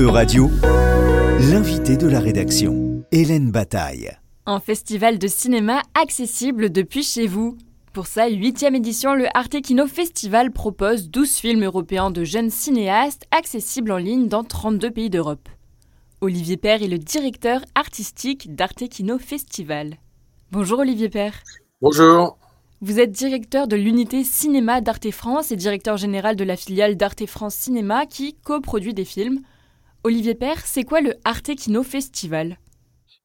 E-Radio, l'invité de la rédaction, Hélène Bataille. Un festival de cinéma accessible depuis chez vous. Pour sa huitième édition, le Arte Kino Festival propose 12 films européens de jeunes cinéastes accessibles en ligne dans 32 pays d'Europe. Olivier Père est le directeur artistique d'Arte Kino Festival. Bonjour Olivier Père. Bonjour. Vous êtes directeur de l'unité cinéma d'Arte France et directeur général de la filiale d'Arte France Cinéma qui coproduit des films. Olivier Père, c'est quoi le Arte Kino Festival?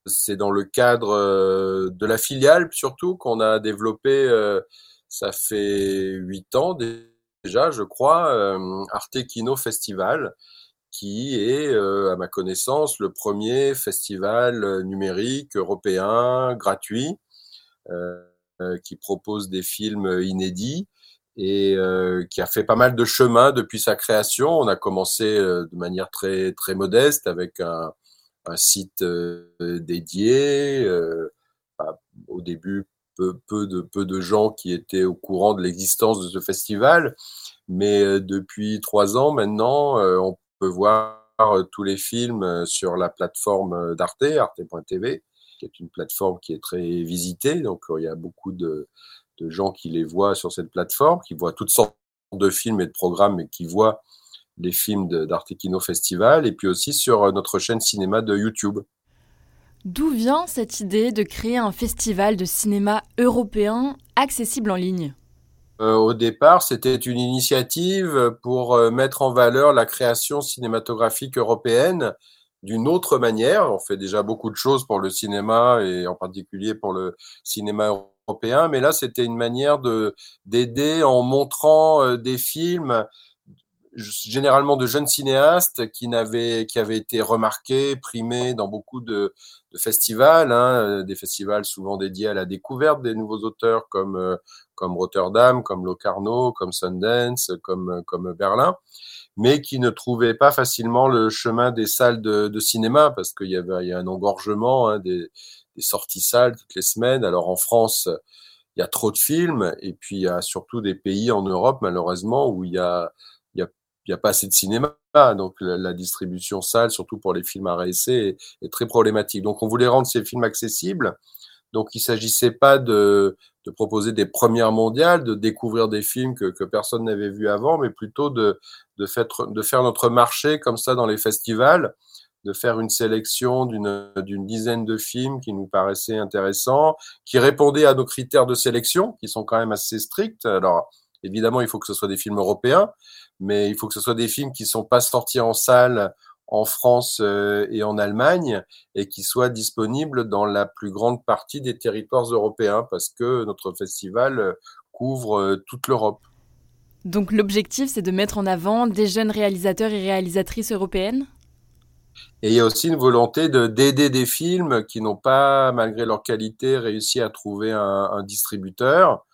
C'est dans le cadre euh, de la filiale surtout qu'on a développé, euh, ça fait huit ans déjà, je crois, euh, Arte Kino Festival, qui est, à ma connaissance, le premier festival numérique européen gratuit qui propose des films inédits et euh, qui a fait pas mal de chemin depuis sa création. On a commencé euh, de manière très très modeste avec un, site dédié. au début, peu, peu, de, peu de gens qui étaient au courant de l'existence de ce festival. Mais depuis trois ans maintenant, on peut voir tous les films sur la plateforme d'Arte, arte.tv qui est une plateforme qui est très visitée. Donc, euh, il y a beaucoup de, gens qui les voient sur cette plateforme, qui voient toutes sortes de films et de programmes, et qui voient les films d'Artekino Festival, et puis aussi sur euh, notre chaîne cinéma de YouTube. D'où vient cette idée de créer un festival de cinéma européen accessible en ligne? Euh, Au départ, c'était une initiative pour mettre en valeur la création cinématographique européenne d'une autre manière. On fait déjà beaucoup de choses pour le cinéma et en particulier pour le cinéma européen, mais là c'était une manière de d'aider en montrant euh, des films généralement de jeunes cinéastes qui n'avaient qui avaient été remarqués, primés dans beaucoup de, festivals, hein, des festivals souvent dédiés à la découverte des nouveaux auteurs comme euh, comme Rotterdam, comme Locarno, comme Sundance, comme comme Berlin mais qui ne trouvaient pas facilement le chemin des salles de, cinéma parce qu'il y avait un engorgement hein, des, des, sorties salles toutes les semaines. Alors en France, il y a trop de films et puis il y a surtout des pays en Europe malheureusement où il y a il y a, il y a pas assez de cinéma. Donc la, distribution salle, surtout pour les films à réessayer, est, très problématique. Donc on voulait rendre ces films accessibles. Donc il s'agissait pas de, de proposer des premières mondiales, de découvrir des films que, que personne n'avait vus avant, mais plutôt de, de, faire, de faire notre marché comme ça dans les festivals, de faire une sélection d'une dizaine de films qui nous paraissaient intéressants, qui répondaient à nos critères de sélection, qui sont quand même assez stricts. Alors, évidemment, il faut que ce soit des films européens, mais il faut que ce soit des films qui sont pas sortis en salle en France euh, et en Allemagne et qui soit disponible dans la plus grande partie des territoires européens parce que notre festival euh, couvre euh, toute l'Europe. Donc l'objectif, c'est de mettre en avant des jeunes réalisateurs et réalisatrices européennes? Et il y a aussi une volonté de d'aider des films qui n'ont pas, malgré leur qualité, réussi à trouver un, distributeur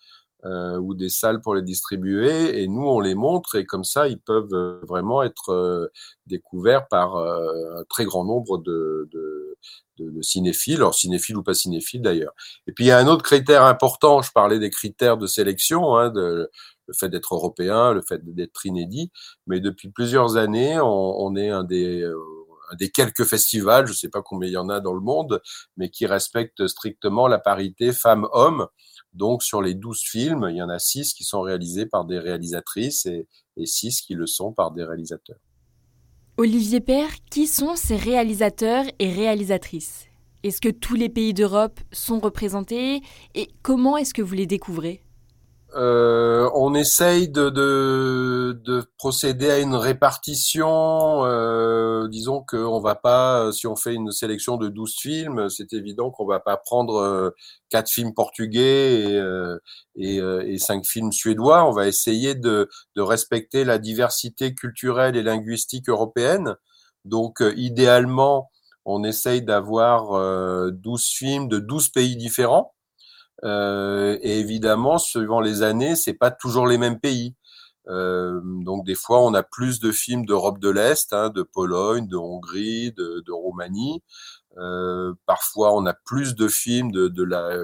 euh, ou des salles pour les distribuer. Et nous, on les montre et comme ça, ils peuvent euh, vraiment être euh, découverts par un très grand nombre de, cinéphiles, alors cinéphiles ou pas cinéphiles d'ailleurs. Et puis il y a un autre critère important. Je parlais des critères de sélection, hein, le fait d'être européen, le fait d'être inédit. Mais depuis plusieurs années, on, est un des des quelques festivals, je ne sais pas combien il y en a dans le monde, mais qui respectent strictement la parité femmes-hommes. Donc sur les 12 films, il y en a 6 qui sont réalisés par des réalisatrices et, et 6 qui le sont par des réalisateurs. Olivier Père, qui sont ces réalisateurs et réalisatrices? Est-ce que tous les pays d'Europe sont représentés? Et comment est-ce que vous les découvrez? Euh, on essaye de, de, de, procéder à une répartition. Euh, disons qu'on va pas, si on fait une sélection de 12 films, c'est évident qu'on va pas prendre euh, quatre films portugais et, euh, et, euh, et, cinq films suédois. On va essayer de, de respecter la diversité culturelle et linguistique européenne. Donc, idéalement, on essaye d'avoir 12 films de 12 pays différents. Euh, et évidemment, suivant les années, c'est pas toujours les mêmes pays. Euh, donc des fois, on a plus de films d'Europe de l'Est, hein, de Pologne, de Hongrie, de, de Roumanie. Euh, parfois, on a plus de films de, de la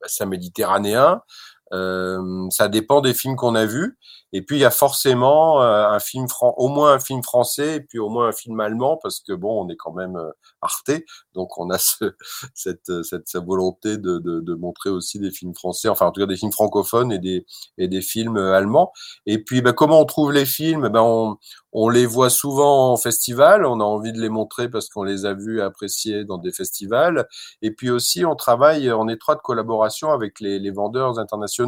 bassin méditerranéen. Euh, ça dépend des films qu'on a vus. Et puis il y a forcément un film au moins un film français et puis au moins un film allemand parce que bon, on est quand même Arte, donc on a ce, cette, cette, volonté de, de, de, montrer aussi des films français, enfin en tout cas des films francophones et des, et des films allemands. Et puis ben, comment on trouve les films? Ben, on, on les voit souvent en festival, on a envie de les montrer parce qu'on les a vus appréciés dans des festivals. Et puis aussi, on travaille en étroite collaboration avec les, les vendeurs internationaux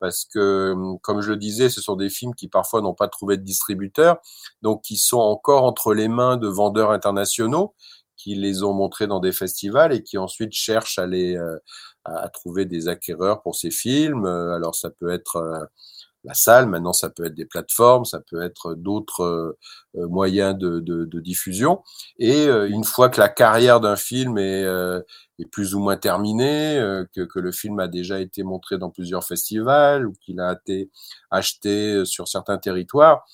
parce que, comme je le disais, ce sont des films qui parfois n'ont pas trouvé de distributeur, donc qui sont encore entre les mains de vendeurs internationaux qui les ont montrés dans des festivals et qui ensuite cherchent à euh, à trouver des acquéreurs pour ces films. Euh, alors ça peut être euh, la salle, maintenant ça peut être des plateformes, ça peut être d'autres moyens de, de, de, diffusion. Et une fois que la carrière d'un film est, est, plus ou moins terminée, que, que, le film a déjà été montré dans plusieurs festivals ou qu'il a été acheté sur certains territoires,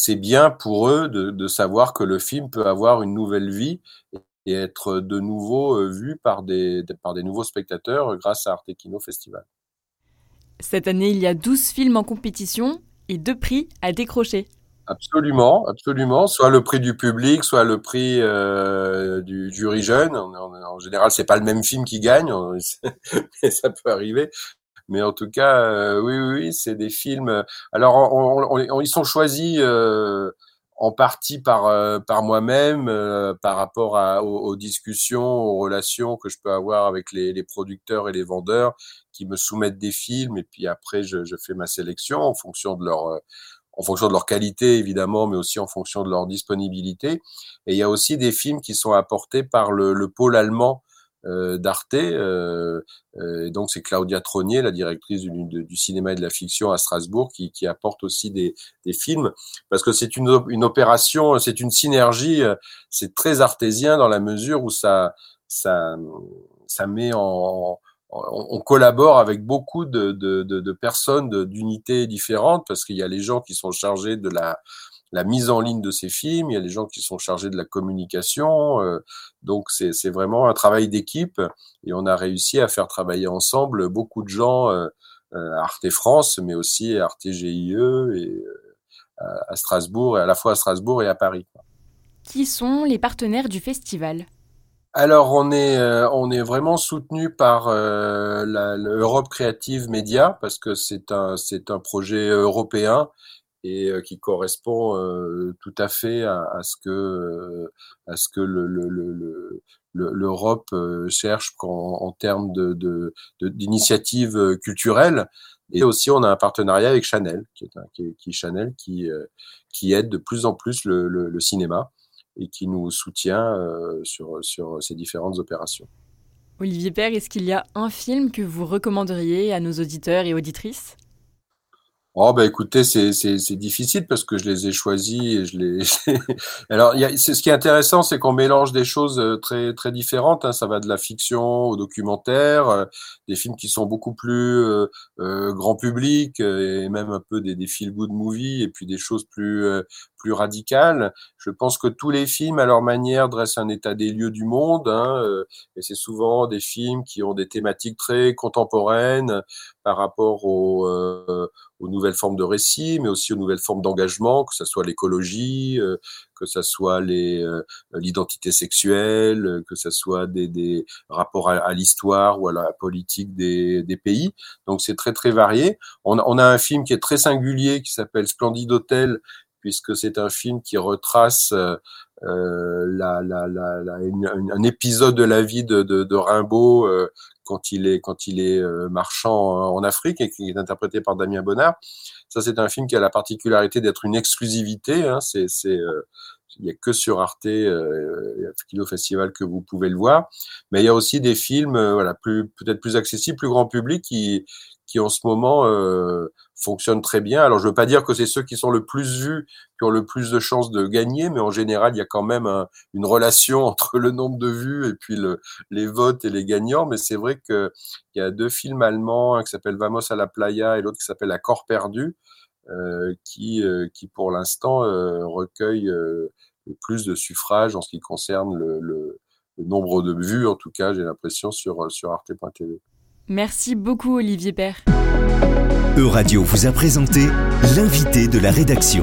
c'est bien pour eux de, savoir que le film peut avoir une nouvelle vie et être de nouveau euh, vu par des, par des nouveaux spectateurs grâce à Arte Kino Festival. Cette année, il y a 12 films en compétition et deux prix à décrocher. Absolument, absolument. Soit le prix du public, soit le prix euh, du jury jeune. En, en général, c'est pas le même film qui gagne, mais ça peut arriver. Mais en tout cas, euh, oui, oui, oui c'est des films. Alors, ils sont choisis euh, en partie par euh, par moi-même, par rapport à, aux, discussions, aux relations que je peux avoir avec les, les, producteurs et les vendeurs qui me soumettent des films. Et puis après, je, je fais ma sélection en fonction de leur en fonction de leur qualité évidemment, mais aussi en fonction de leur disponibilité. Et il y a aussi des films qui sont apportés par le, le pôle allemand euh, d'Arte. Euh, euh, donc c'est Claudia Tronier, la directrice du, du, cinéma et de la fiction à Strasbourg, qui, qui apporte aussi des, des, films, parce que c'est une, une opération, c'est une synergie, c'est très artésien dans la mesure où ça, ça, ça met en, on collabore avec beaucoup de, de, de, de personnes d'unités différentes parce qu'il y a les gens qui sont chargés de la la mise en ligne de ces films, il y a les gens qui sont chargés de la communication. Euh, donc c'est vraiment un travail d'équipe et on a réussi à faire travailler ensemble beaucoup de gens euh, euh, à Arte France, mais aussi à Arte GIE et à Strasbourg, et à la fois à Strasbourg et à Paris. Qui sont les partenaires du festival? Alors on est on est vraiment soutenu par l'Europe Creative Media parce que c'est un c'est un projet européen et euh, qui correspond euh, tout à fait à, ce que euh, l'Europe cherche en, termes d'initiatives de, culturelles. Et aussi, on a un partenariat avec Chanel, qui est, Chanel qui, aide de plus en plus le, le cinéma et qui nous soutient sur, sur ces différentes opérations. Olivier Père, est-ce qu'il y a un film que vous recommanderiez à nos auditeurs et auditrices? Oh bah écoutez, c'est difficile parce que je les ai choisis et je les. Alors, il y a, ce qui est intéressant, c'est qu'on mélange des choses euh, très très différentes. Hein. Ça va de la fiction au documentaire, euh, des films qui sont beaucoup plus euh, euh grand public et même un peu des, des feel good movies et puis des choses plus plus radicales. Je pense que tous les films, à leur manière, dressent un état des lieux du monde. Hein, et c'est souvent des films qui ont des thématiques très contemporaines par rapport aux aux nouvelles formes de récits, mais aussi aux nouvelles formes d'engagement, que ce soit l'écologie, euh, que ce soit euh, l'identité sexuelle, que ce soit des, des rapports à, l'histoire ou à la politique des, des pays. Donc c'est très très varié. On, on, a un film qui est très singulier qui s'appelle Splendide Hôtel, puisque c'est un film qui retrace euh, la, la, la, un épisode de la vie de, de, de Rimbaud euh, quand il est quand il est euh, marchand en Afrique et qui est interprété par Damien Bonnard. Ça, c'est un film qui a la particularité d'être une exclusivité. Hein, c'est il n'y a que sur Arte euh, Kino Festival que vous pouvez le voir. Mais il y a aussi des films, voilà, plus peut-être plus accessibles, plus grand public, qui qui en ce moment euh, fonctionnent très bien. Alors je veux pas dire que c'est ceux qui sont le plus vus qui ont le plus de chances de gagner, mais en général il y a quand même une relation entre le nombre de vues et puis le, les votes et les gagnants. Mais c'est vrai que il y a deux films allemands, un qui s'appelle Vamos à la playa et l'autre qui s'appelle La corps perdu, euh, qui euh, qui pour l'instant euh, recueille le plus de suffrages en ce qui concerne le, le, le nombre de vues, en tout cas j'ai l'impression sur sur arte.tv. Merci beaucoup Olivier Père. Euradio vous a présenté l'invité de la rédaction.